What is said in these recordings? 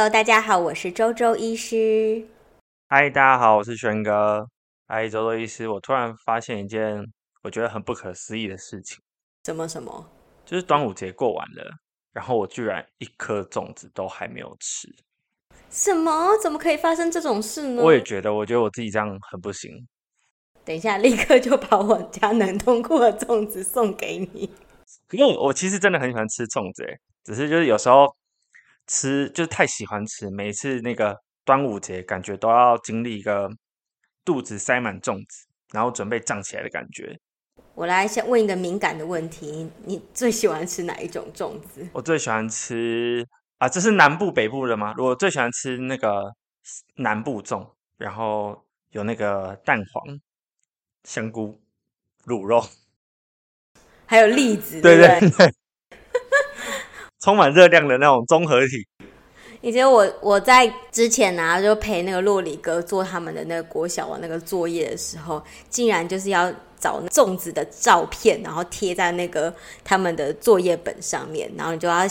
Hello，大家好，我是周周医师。嗨，大家好，我是轩哥。嗨，周周医师，我突然发现一件我觉得很不可思议的事情。什么什么？就是端午节过完了，然后我居然一颗粽子都还没有吃。什么？怎么可以发生这种事呢？我也觉得，我觉得我自己这样很不行。等一下，立刻就把我家能通过的粽子送给你。因为我其实真的很喜欢吃粽子，只是就是有时候。吃就是太喜欢吃，每次那个端午节感觉都要经历一个肚子塞满粽子，然后准备胀起来的感觉。我来先问一个敏感的问题：你最喜欢吃哪一种粽子？我最喜欢吃啊，这是南部北部的吗？我最喜欢吃那个南部粽，然后有那个蛋黄、香菇、卤肉，还有栗子，对对对。充满热量的那种综合体。以前我我在之前呢、啊，就陪那个洛里哥做他们的那个国小的那个作业的时候，竟然就是要找粽子的照片，然后贴在那个他们的作业本上面，然后你就要。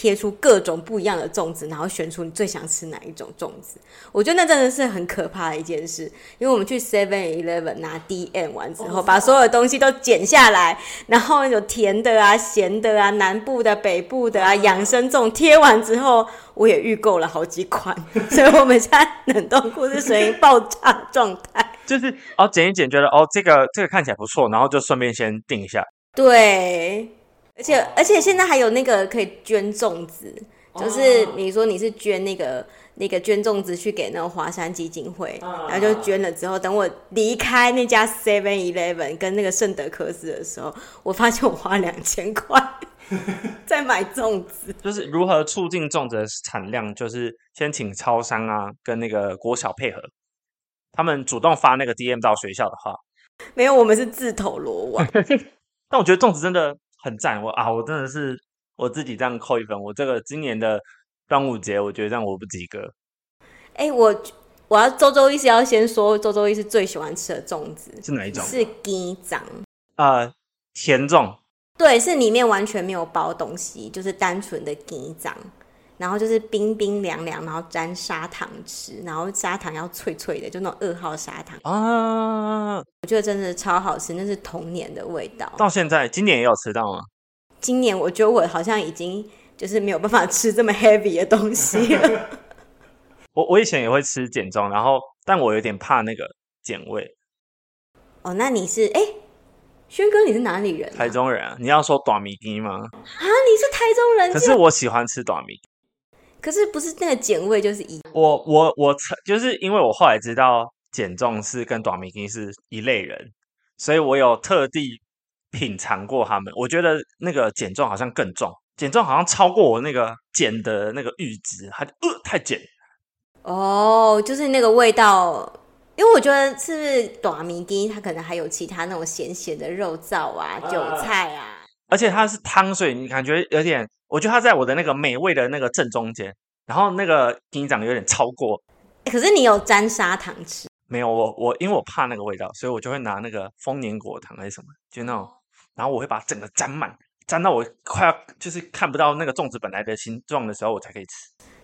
贴出各种不一样的粽子，然后选出你最想吃哪一种粽子。我觉得那真的是很可怕的一件事，因为我们去 Seven Eleven 拿 DM 完之后，把所有的东西都剪下来，然后有甜的啊、咸的啊、南部的、北部的啊、养生粽贴完之后，我也预购了好几款，所以我们现在冷冻库是属于爆炸状态。就是哦，剪一剪，觉得哦，这个这个看起来不错，然后就顺便先定一下。对。而且而且现在还有那个可以捐粽子，就是你说你是捐那个那个捐粽子去给那个华山基金会，然后就捐了之后，等我离开那家 Seven Eleven 跟那个圣德克斯的时候，我发现我花两千块 在买粽子。就是如何促进粽子的产量，就是先请超商啊跟那个国小配合，他们主动发那个 DM 到学校的话，没有，我们是自投罗网。但我觉得粽子真的。很赞，我啊，我真的是我自己这样扣一分。我这个今年的端午节，我觉得这样我不及格。哎、欸，我我要周周一是要先说，周周一是最喜欢吃的粽子是哪一种？是鸡掌呃，甜粽。对，是里面完全没有包东西，就是单纯的鸡掌，然后就是冰冰凉凉，然后沾砂糖吃，然后砂糖要脆脆的，就那种二号砂糖啊。我觉得真的超好吃，那是童年的味道。到现在，今年也有吃到吗？今年我觉得我好像已经就是没有办法吃这么 heavy 的东西了。我我以前也会吃碱粽，然后但我有点怕那个碱味。哦，那你是哎，轩哥，你是哪里人啊？台中人啊？你要说短米鸡吗？啊，你是台中人？可是我喜欢吃短米。可是不是那个碱味就是一？我我我就是因为我后来知道。减重是跟短米羹是一类人，所以我有特地品尝过他们。我觉得那个减重好像更重，减重好像超过我那个减的那个阈值，它呃太减。哦，就是那个味道，因为我觉得是不是大米羹，它可能还有其他那种咸咸的肉燥啊、韭菜啊，而且它是汤水，你感觉有点，我觉得它在我的那个美味的那个正中间，然后那个羹长有点超过。可是你有沾砂糖吃？没有我我因为我怕那个味道，所以我就会拿那个丰年果糖还是什么，就那种，然后我会把整个沾满，沾到我快要就是看不到那个粽子本来的形状的时候，我才可以吃。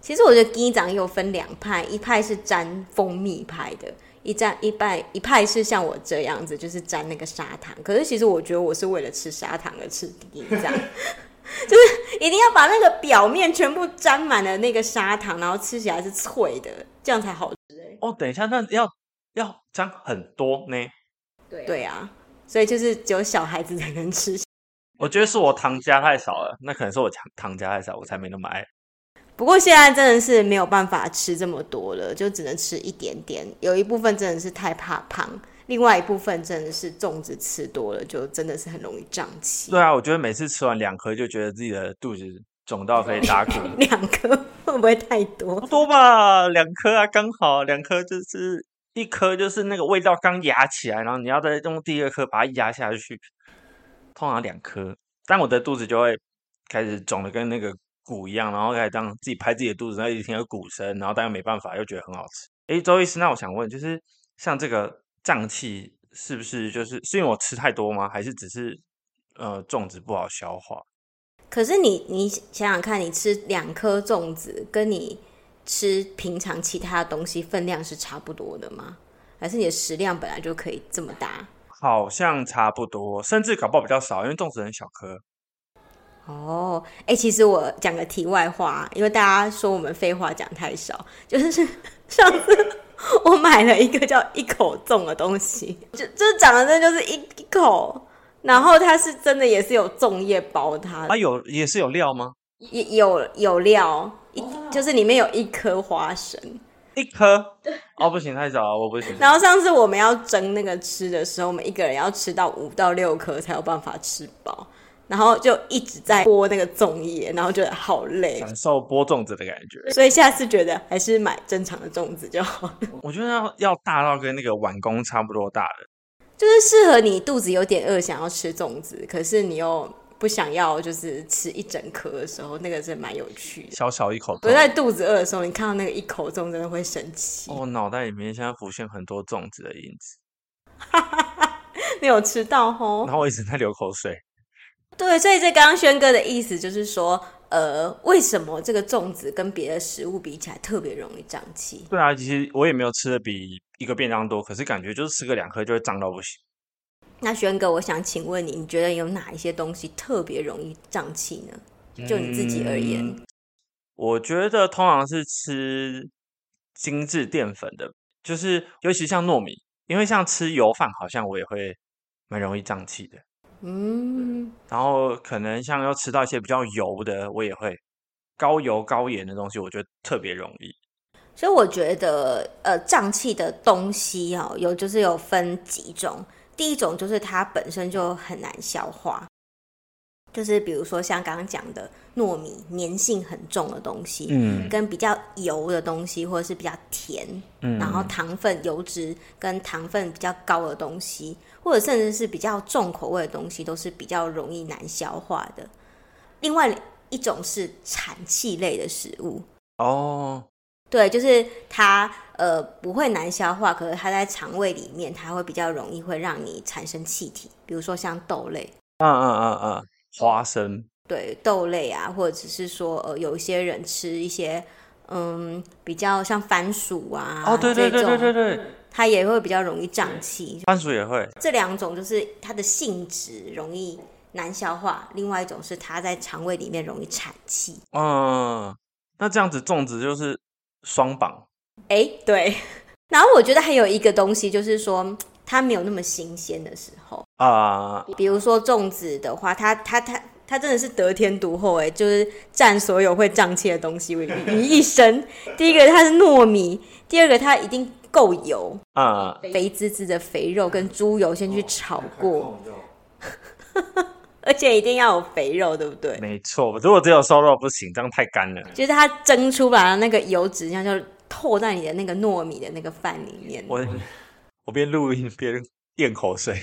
其实我觉得鸡掌有分两派，一派是沾蜂蜜派的，一沾一派一派是像我这样子，就是沾那个砂糖。可是其实我觉得我是为了吃砂糖而吃的。这样，就是一定要把那个表面全部沾满了那个砂糖，然后吃起来是脆的，这样才好吃。哦，等一下，那要。要沾很多呢？对对啊，所以就是只有小孩子才能吃。我觉得是我糖加太少了，那可能是我糖糖加太少，我才没那么爱。不过现在真的是没有办法吃这么多了，就只能吃一点点。有一部分真的是太怕胖，另外一部分真的是粽子吃多了，就真的是很容易胀气。对啊，我觉得每次吃完两颗，就觉得自己的肚子肿到可以打鼓。两颗会不会太多？不多吧，两颗啊，刚好两颗就是。一颗就是那个味道刚压起来，然后你要再用第二颗把它压下去，通常两颗，但我的肚子就会开始肿的跟那个鼓一样，然后开始当自己拍自己的肚子，然后一直听到鼓声，然后但又没办法，又觉得很好吃。诶，周医师，那我想问，就是像这个胀气是不是就是是因为我吃太多吗？还是只是呃粽子不好消化？可是你你想想看，你吃两颗粽子跟你。吃平常其他的东西分量是差不多的吗？还是你的食量本来就可以这么大？好像差不多，甚至搞不好比较少，因为粽子很小颗。哦，哎、欸，其实我讲个题外话，因为大家说我们废话讲太少，就是 上次 我买了一个叫一口粽的东西，就就是长得真的就是一一口，然后它是真的也是有粽叶包它，它有也是有料吗？也有有料，一就是里面有一颗花生。一颗 哦，不行，太少了，我不行。然后上次我们要蒸那个吃的时候，我们一个人要吃到五到六颗才有办法吃饱，然后就一直在剥那个粽叶，然后觉得好累，感受剥粽子的感觉。所以下次觉得还是买正常的粽子就好。我觉得要要大到跟那个碗公差不多大的，就是适合你肚子有点饿，想要吃粽子，可是你又。不想要就是吃一整颗的时候，那个是蛮有趣的。小小一口，我在肚子饿的时候，你看到那个一口粽，真的会生气。我脑袋里面现在浮现很多粽子的影子。你有吃到吼，然后我一直在流口水。对，所以这刚刚轩哥的意思就是说，呃，为什么这个粽子跟别的食物比起来特别容易胀气？对啊，其实我也没有吃的比一个便当多，可是感觉就是吃个两颗就会胀到不行。那轩哥，我想请问你，你觉得有哪一些东西特别容易胀气呢？就你自己而言，嗯，我觉得通常是吃精致淀粉的，就是尤其像糯米，因为像吃油饭，好像我也会蛮容易胀气的。嗯，然后可能像要吃到一些比较油的，我也会高油高盐的东西，我觉得特别容易。所以我觉得，呃，胀气的东西哦，有就是有分几种。第一种就是它本身就很难消化，就是比如说像刚刚讲的糯米，粘性很重的东西，嗯，跟比较油的东西，或者是比较甜，嗯，然后糖分、油脂跟糖分比较高的东西，或者甚至是比较重口味的东西，都是比较容易难消化的。另外一种是产气类的食物。哦。对，就是它，呃，不会难消化，可是它在肠胃里面，它会比较容易会让你产生气体，比如说像豆类，嗯嗯嗯嗯，花生，对，豆类啊，或者是说，呃，有一些人吃一些，嗯，比较像番薯啊，哦，对对对对对对，它也会比较容易胀气，番薯也会，这两种就是它的性质容易难消化，另外一种是它在肠胃里面容易产气，嗯，那这样子粽子就是。双绑，哎、欸，对。然后我觉得还有一个东西，就是说它没有那么新鲜的时候啊。Uh, 比如说粽子的话，它它它它真的是得天独厚，哎，就是占所有会胀气的东西 于于一身。第一个它是糯米，第二个它一定够油啊，uh, 肥滋滋的肥肉跟猪油先去炒过。而且一定要有肥肉，对不对？没错，如果只有瘦肉不行，这样太干了。就是它蒸出来的那个油脂，这样就透在你的那个糯米的那个饭里面。我我边录音边咽口水。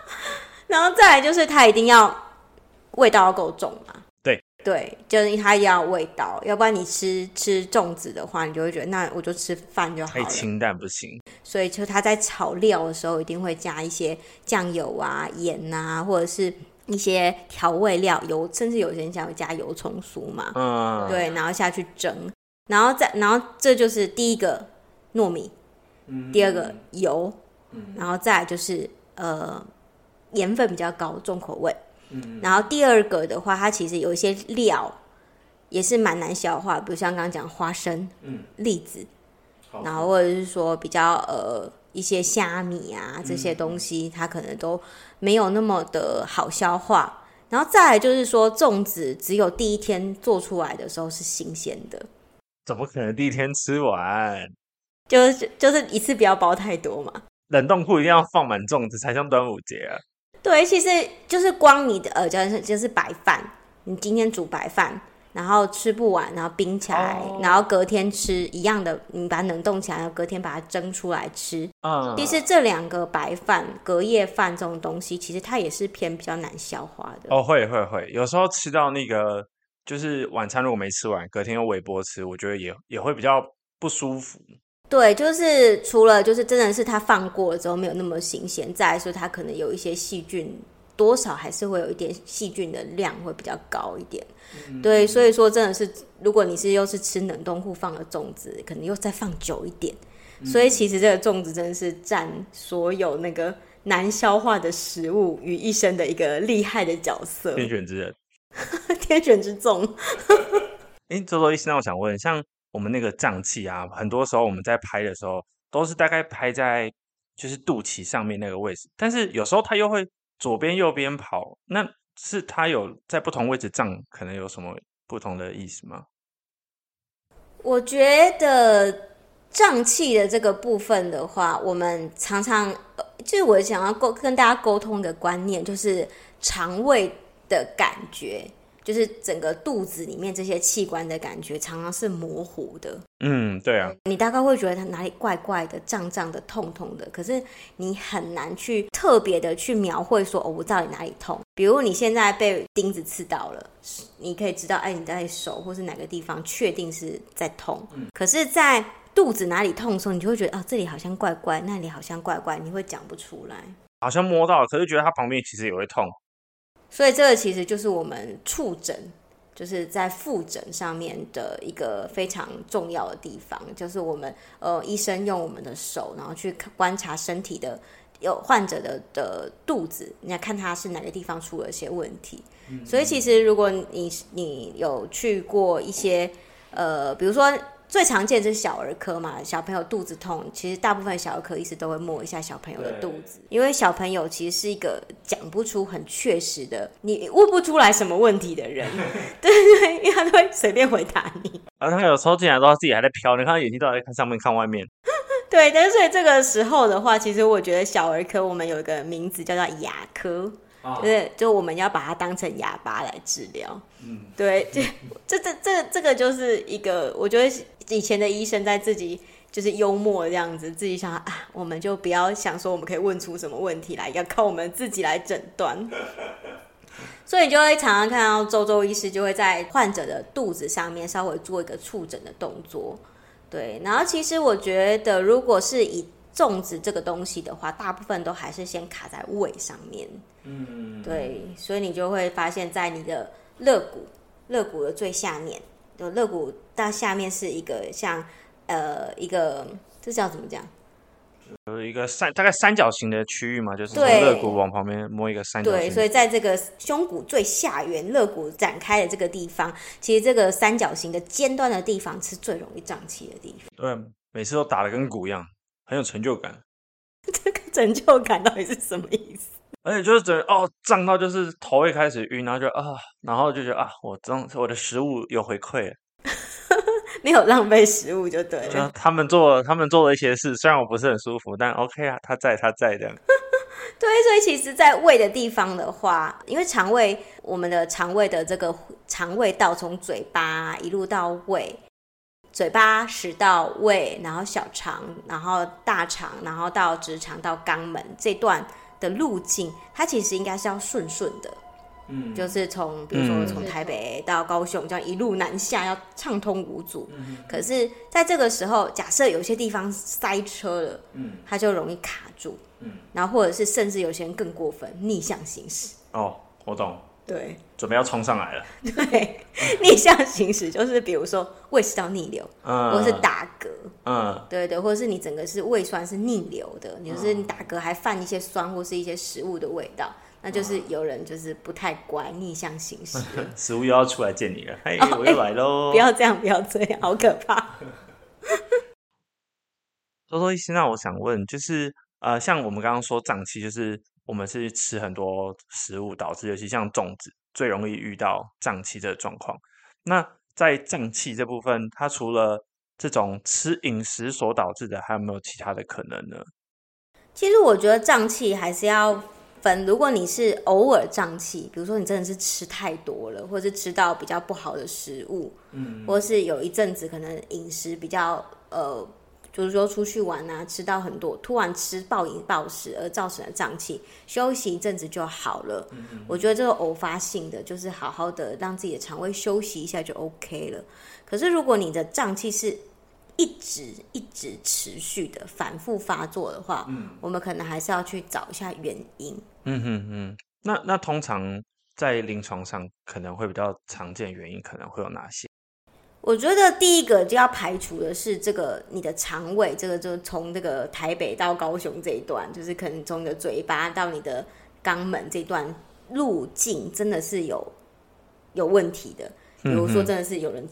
然后再来就是它一定要味道要够重嘛。对对，就是它要味道，要不然你吃吃粽子的话，你就会觉得那我就吃饭就好了。太清淡不行。所以就它在炒料的时候，一定会加一些酱油啊、盐啊，或者是。一些调味料，油，甚至有些人想要加油葱酥嘛，嗯，对，然后下去蒸，然后再，然后这就是第一个糯米，嗯，第二个油，嗯，然后再来就是呃盐分比较高，重口味，嗯，然后第二个的话，它其实有一些料也是蛮难消化，比如像刚刚讲花生，嗯，栗子，然后或者是说比较呃。一些虾米啊，这些东西它可能都没有那么的好消化。然后再来就是说，粽子只有第一天做出来的时候是新鲜的。怎么可能第一天吃完？就是就是一次不要包太多嘛。冷冻库一定要放满粽子才像端午节啊。对，其实就是光你的呃，就是就是白饭，你今天煮白饭。然后吃不完，然后冰起来，oh. 然后隔天吃一样的，你把它冷冻起来，然后隔天把它蒸出来吃。嗯，其实这两个白饭、隔夜饭这种东西，其实它也是偏比较难消化的。哦，会会会，有时候吃到那个就是晚餐如果没吃完，隔天又微波吃，我觉得也也会比较不舒服。对，就是除了就是真的是它放过了之后没有那么新鲜，再来说它可能有一些细菌多少还是会有一点细菌的量会比较高一点。嗯、对，所以说真的是，如果你是又是吃冷冻库放的粽子，可能又再放久一点。嗯、所以其实这个粽子真的是占所有那个难消化的食物于一身的一个厉害的角色。天选之人，天选之粽。哎，周周医师，那我想问，像我们那个胀气啊，很多时候我们在拍的时候，都是大概拍在就是肚脐上面那个位置，但是有时候它又会左边右边跑，那是它有在不同位置胀，可能有什么不同的意思吗？我觉得胀气的这个部分的话，我们常常就是我想要沟跟大家沟通的观念，就是肠胃的感觉。就是整个肚子里面这些器官的感觉常常是模糊的。嗯，对啊。你大概会觉得它哪里怪怪的、胀胀的、痛痛的，可是你很难去特别的去描绘说哦，我到底哪里痛。比如你现在被钉子刺到了，你可以知道，哎，你在手或是哪个地方确定是在痛。嗯。可是，在肚子哪里痛的时候，你就会觉得啊，这里好像怪怪，那里好像怪怪，你会讲不出来。好像摸到了，可是觉得它旁边其实也会痛。所以这个其实就是我们触诊，就是在复诊上面的一个非常重要的地方，就是我们呃医生用我们的手，然后去观察身体的有患者的的肚子，你要看他是哪个地方出了一些问题。嗯嗯。所以其实如果你你有去过一些呃，比如说。最常见就是小儿科嘛，小朋友肚子痛，其实大部分小儿科医师都会摸一下小朋友的肚子，因为小朋友其实是一个讲不出很确实的，你问不出来什么问题的人，对 对，因为他都会随便回答你。而他有时候进来都自己还在飘，你看他眼睛都在看上面看外面。对，但是所以这个时候的话，其实我觉得小儿科我们有一个名字叫做牙科。就是，就我们要把它当成哑巴来治疗。嗯，对，就 这这这这个就是一个，我觉得以前的医生在自己就是幽默这样子，自己想啊，我们就不要想说我们可以问出什么问题来，要靠我们自己来诊断。所以你就会常常看到周周医师就会在患者的肚子上面稍微做一个触诊的动作。对，然后其实我觉得，如果是以粽子这个东西的话，大部分都还是先卡在胃上面。嗯，对，所以你就会发现，在你的肋骨，肋骨的最下面，就肋骨到下面是一个像呃一个，这叫怎么讲？有一个三大概三角形的区域嘛，就是从肋骨往旁边摸一个三角形。对，所以在这个胸骨最下缘，肋骨展开的这个地方，其实这个三角形的尖端的地方是最容易胀气的地方。对，每次都打的跟鼓一样，很有成就感。这个成就感到底是什么意思？而且就是觉得哦，胀到就是头会开始晕，然后就啊，然后就觉得啊，我中我的食物有回馈，没 有浪费食物就对了。他们做他们做了一些事，虽然我不是很舒服，但 OK 啊，他在他在这样。对，所以其实，在胃的地方的话，因为肠胃，我们的肠胃的这个肠胃道从嘴巴一路到胃，嘴巴、食道、胃，然后小肠，然后大肠，然后到直肠到肛门这段。的路径，它其实应该是要顺顺的，嗯，就是从比如说从台北到高雄这样一路南下，要畅通无阻。嗯，可是在这个时候，假设有些地方塞车了，嗯，它就容易卡住，嗯，然后或者是甚至有些人更过分，逆向行驶。哦，我懂。对，准备要冲上来了。对，逆向行驶就是比如说胃食道逆流，嗯，或者是打嗝，嗯，对对，或者是你整个是胃酸是逆流的，你就是你打嗝还泛一些酸或是一些食物的味道，那就是有人就是不太乖，逆向行驶，食物又要出来见你了，嘿，我又来喽！不要这样，不要这样，好可怕。多多医师，那我想问，就是呃，像我们刚刚说胀气，就是。我们是吃很多食物导致，尤其像粽子最容易遇到胀气这个状况。那在胀气这部分，它除了这种吃饮食所导致的，还有没有其他的可能呢？其实我觉得胀气还是要分，如果你是偶尔胀气，比如说你真的是吃太多了，或是吃到比较不好的食物，嗯，或是有一阵子可能饮食比较呃。就是说出去玩啊，吃到很多，突然吃暴饮暴食而造成的胀气，休息一阵子就好了。嗯嗯。我觉得这个偶发性的，就是好好的让自己的肠胃休息一下就 OK 了。可是如果你的胀气是一直一直持续的反复发作的话，嗯，我们可能还是要去找一下原因。嗯哼嗯。那那通常在临床上可能会比较常见原因可能会有哪些？我觉得第一个就要排除的是这个你的肠胃，这个就从这个台北到高雄这一段，就是可能从你的嘴巴到你的肛门这段路径真的是有有问题的。比如说，真的是有人。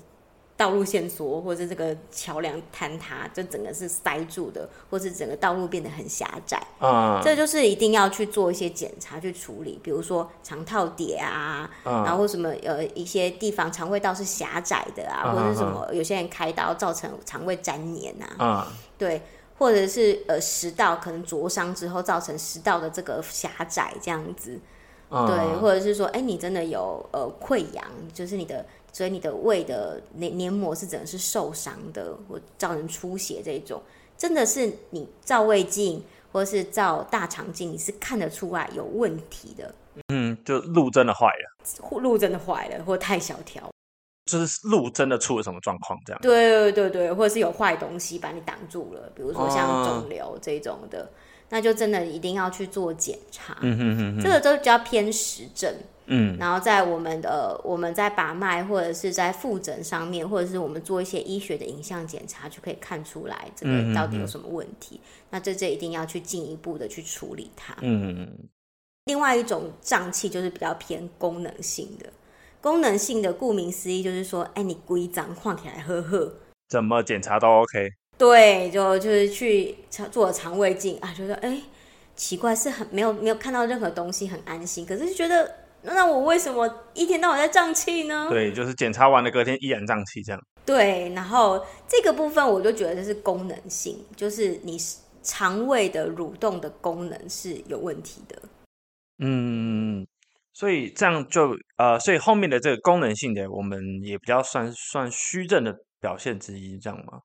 道路线索，或者这个桥梁坍塌，就整个是塞住的，或是整个道路变得很狭窄。啊、uh，这就是一定要去做一些检查去处理，比如说肠套叠啊，uh, 然后什么呃一些地方肠胃道是狭窄的啊，uh, 或者是什么有些人开刀造成肠胃粘连啊，啊、uh，对，或者是呃食道可能灼伤之后造成食道的这个狭窄这样子，uh, 对，或者是说哎你真的有呃溃疡，就是你的。所以你的胃的黏黏膜是整个是受伤的，或造成出血这种，真的是你照胃镜或是照大肠镜，你是看得出来有问题的。嗯，就路真的坏了，路真的坏了，或太小条，就是路真的出了什么状况这样。对对对对，或者是有坏东西把你挡住了，比如说像肿瘤这种的，哦，那就真的一定要去做检查。嗯哼哼哼，这个都比较偏实证。嗯，然后在我们的我们在把脉或者是在复诊上面，或者是我们做一些医学的影像检查，就可以看出来这个到底有什么问题。嗯、那这这一定要去进一步的去处理它。嗯，另外一种胀气就是比较偏功能性的，功能性的顾名思义就是说，哎，你规张晃起来呵呵，怎么检查都 OK。对，就就是去做肠胃镜啊，觉得哎奇怪，是很没有没有看到任何东西，很安心，可是就觉得。那我为什么一天到晚在胀气呢？对，就是检查完了隔天依然胀气这样。对，然后这个部分我就觉得这是功能性，就是你肠胃的蠕动的功能是有问题的。嗯，所以这样就呃，所以后面的这个功能性的，我们也比较算算虚症的表现之一，这样吗？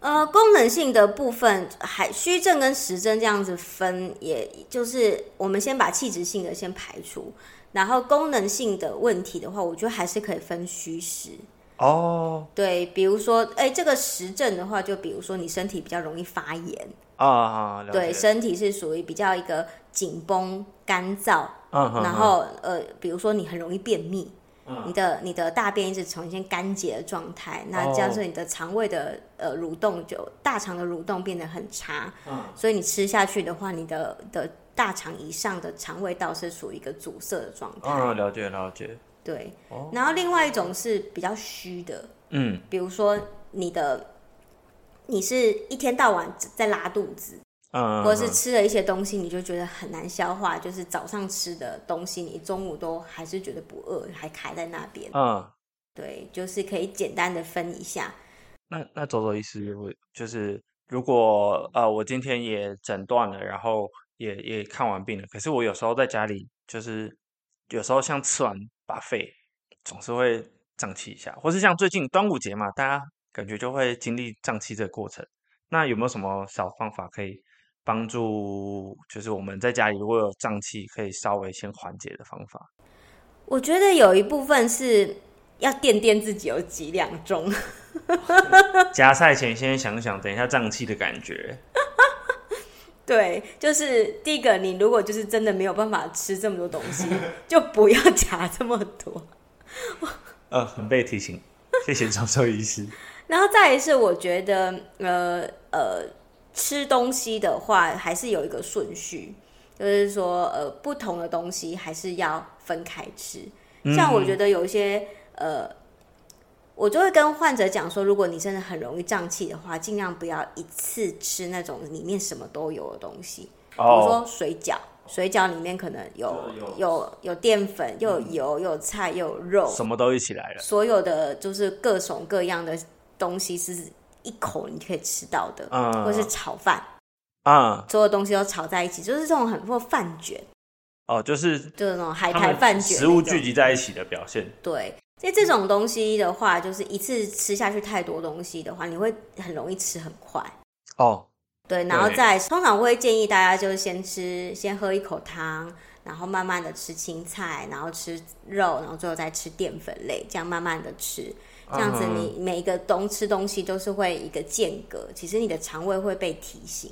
呃，功能性的部分还虚症跟实症这样子分，也就是我们先把器质性的先排除。然后功能性的问题的话，我觉得还是可以分虚实哦。对，比如说，哎，这个实症的话，就比如说你身体比较容易发炎啊，对，身体是属于比较一个紧绷、干燥，嗯，然后呃，比如说你很容易便秘，嗯，你的你的大便一直呈现干结的状态，那这样子你的肠胃的呃蠕动就大肠的蠕动变得很差，嗯，所以你吃下去的话，你的的。大肠以上的肠胃道是属于一个阻塞的状态。哦，了解了解。对，然后另外一种是比较虚的，嗯，比如说你的，你是一天到晚在拉肚子，嗯，或者是吃了一些东西，你就觉得很难消化，就是早上吃的东西，你中午都还是觉得不饿，还卡在那边。嗯，对，就是可以简单的分一下。那那走走意思就是，如果呃我今天也诊断了，然后。也也看完病了，可是我有时候在家里，就是有时候像吃完 buffet，总是会胀气一下，或是像最近端午节嘛，大家感觉就会经历胀气这个过程。那有没有什么小方法可以帮助，就是我们在家里如果有胀气，可以稍微先缓解的方法？我觉得有一部分是要垫垫自己有几两重，夹菜前先想想，等一下胀气的感觉。对，就是第一个，你如果就是真的没有办法吃这么多东西，就不要夹这么多。呃，很被提醒，谢谢张兽医师。然后再一次，我觉得，呃呃，吃东西的话，还是有一个顺序，就是说，呃，不同的东西还是要分开吃。像我觉得有一些，呃。我就会跟患者讲说，如果你真的很容易胀气的话，尽量不要一次吃那种里面什么都有的东西，比如说水饺，水饺里面可能有有有淀粉，又有油，又有菜，又有肉，什么都一起来了。所有的就是各种各样的东西是一口你可以吃到的，嗯，或是炒饭，嗯，所有东西都炒在一起，就是这种很或饭卷，哦，就是就是那种海苔饭卷，食物聚集在一起的表现，对。所以这种东西的话，就是一次吃下去太多东西的话，你会很容易吃很快。哦，对，然后再通常会建议大家就是先吃，先喝一口汤，然后慢慢的吃青菜，然后吃肉，然后最后再吃淀粉类，这样慢慢的吃，这样子你每一个东吃东西都是会一个间隔，其实你的肠胃会被提醒，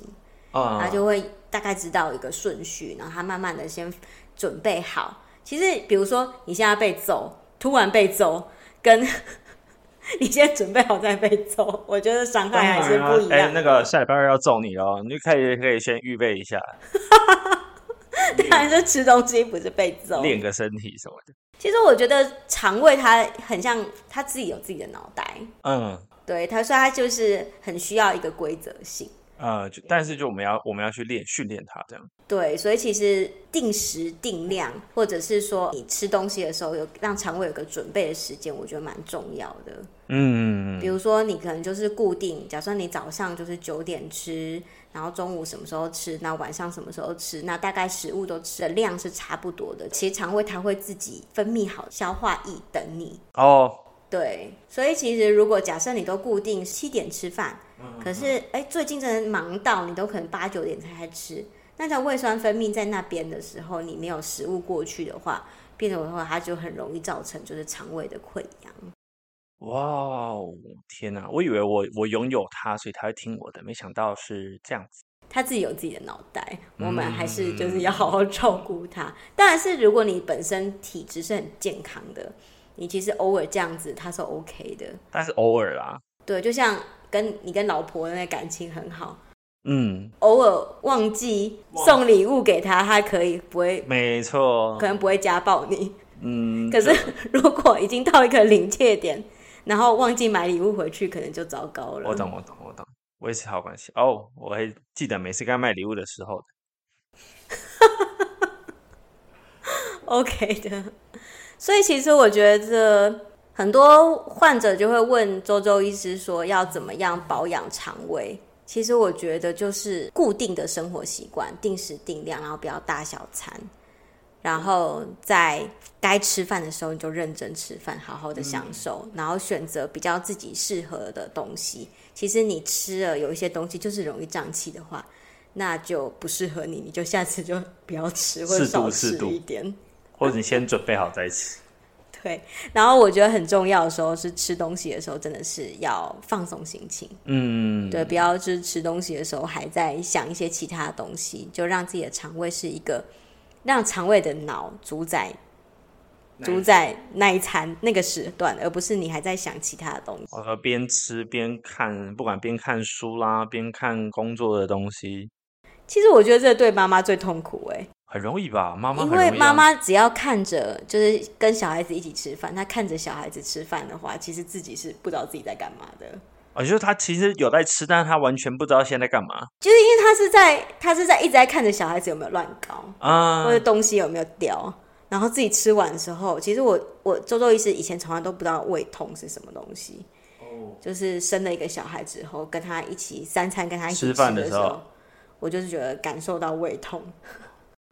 啊，它就会大概知道一个顺序，然后他慢慢的先准备好。其实，比如说你现在被揍，突然被揍，跟 你现在准备好再被揍，我觉得伤害还是不一样。哎、欸，那个下礼拜二要揍你哦，你就可以可以先预备一下。当然是吃东西，不是被揍。练个身体什么的。其实我觉得肠胃它很像，它自己有自己的脑袋。嗯，对，他说他就是很需要一个规则性。呃，就但是就我们要我们要去练训练它这样。对，所以其实定时定量，或者是说你吃东西的时候有让肠胃有个准备的时间，我觉得蛮重要的。嗯，比如说你可能就是固定，假设你早上就是九点吃，然后中午什么时候吃，那晚上什么时候吃，那大概食物都吃的量是差不多的。其实肠胃它会自己分泌好消化液等你。哦。对，所以其实如果假设你都固定七点吃饭，可是哎，最近真的忙到你都可能八九点才吃，那在胃酸分泌在那边的时候，你没有食物过去的话，变成的话，它就很容易造成就是肠胃的溃疡。哇哦，天哪！我以为我我拥有他，所以他会听我的，没想到是这样子。他自己有自己的脑袋，我们还是就是要好好照顾它。当然是如果你本身体质是很健康的。你其实偶尔这样子，他是 OK 的，但是偶尔啦。对，就像跟你跟老婆的那感情很好，嗯，偶尔忘记送礼物给他，他可以不会，没错，可能不会家暴你，嗯。可是如果已经到一个临界点，然后忘记买礼物回去，可能就糟糕了。我懂，我懂，我懂，维持好关系哦。我会记得每次该买礼物的时候的，OK 的。所以其实我觉得很多患者就会问周周医师说要怎么样保养肠胃。其实我觉得就是固定的生活习惯，定时定量，然后不要大小餐，然后在该吃饭的时候你就认真吃饭，好好的享受，然后选择比较自己适合的东西。其实你吃了有一些东西就是容易胀气的话，那就不适合你，你就下次就不要吃，或者少吃一点。或者你先准备好再吃。对，然后我觉得很重要的时候是吃东西的时候，真的是要放松心情。嗯，对，不要就是吃东西的时候还在想一些其他的东西，就让自己的肠胃是一个让肠胃的脑主宰主宰那一餐那个时段，而不是你还在想其他的东西。呃，边吃边看，不管边看书啦，边看工作的东西。其实我觉得这对妈妈最痛苦哎。很容易吧，妈妈因为妈妈只要看着，就是跟小孩子一起吃饭，她看着小孩子吃饭的话，其实自己是不知道自己在干嘛的。我觉得她其实有在吃，但是他完全不知道现在干嘛。就是因为他是在，他是在一直在看着小孩子有没有乱搞啊，或者东西有没有掉，然后自己吃完的时候，其实我我周周医师以前从来都不知道胃痛是什么东西。哦，就是生了一个小孩之后，跟他一起三餐跟他一起吃饭的时候，我就是觉得感受到胃痛。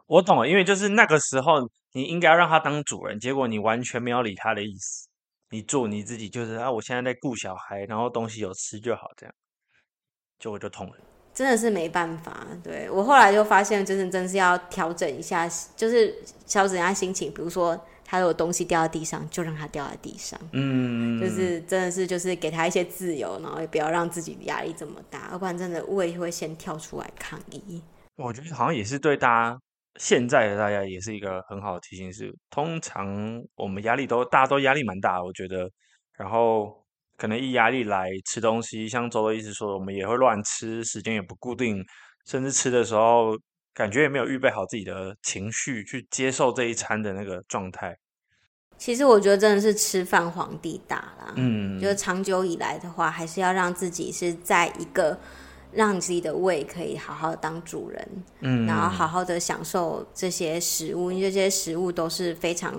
我懂了，因为就是那个时候，你应该要让他当主人，结果你完全没有理他的意思，你做你自己，就是啊，我现在在顾小孩，然后东西有吃就好，这样，就我就痛了，真的是没办法。对，我后来就发现，就是真是要调整一下，就是调整一下心情。比如说，他有东西掉在地上，就让他掉在地上，嗯，就是真的是就是给他一些自由，然后也不要让自己压力这么大，要不然真的胃会先跳出来抗议。我觉得好像也是对大家。现在的大家也是一个很好的提醒是，是通常我们压力都大家都压力蛮大，我觉得，然后可能一压力来吃东西，像周周医师说的，我们也会乱吃，时间也不固定，甚至吃的时候感觉也没有预备好自己的情绪去接受这一餐的那个状态。其实我觉得真的是吃饭皇帝大啦，嗯，就是长久以来的话，还是要让自己是在一个。让你自己的胃可以好好的当主人，嗯，然后好好的享受这些食物，因为这些食物都是非常，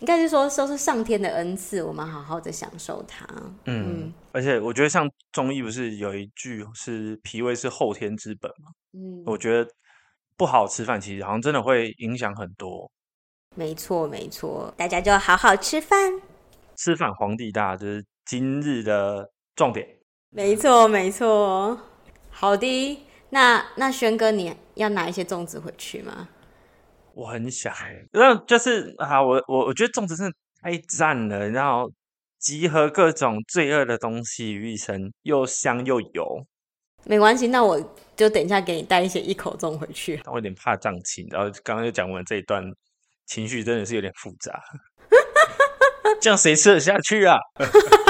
应该是说都是上天的恩赐，我们好好的享受它。嗯，嗯，而且我觉得像中医不是有一句是脾胃是后天之本嘛，嗯，我觉得不好吃饭其实好像真的会影响很多。没错没错，大家就好好吃饭，吃饭皇帝大，就是今日的重点。没错没错。好的，那那轩哥，你要拿一些粽子回去吗？我很想，那就是啊，我我我觉得粽子真的太赞了，然后集合各种罪恶的东西于一身，又香又油。没关系，那我就等一下给你带一些一口粽回去。我有点怕胀气，然后刚刚就讲完这一段，情绪真的是有点复杂。这样谁吃得下去啊？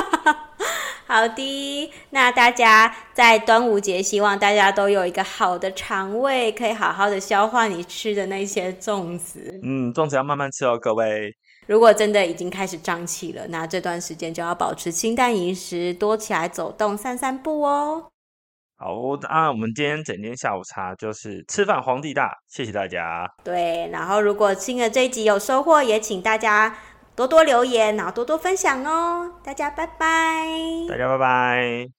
好的，那大家在端午节，希望大家都有一个好的肠胃，可以好好的消化你吃的那些粽子。嗯，粽子要慢慢吃哦，各位。如果真的已经开始胀气了，那这段时间就要保持清淡饮食，多起来走动、散散步哦。好，那我们今天整天下午茶就是吃饭皇帝大，谢谢大家。对，然后如果听了这一集有收获，也请大家多多留言，然后多多分享哦。大家拜拜，大家拜拜。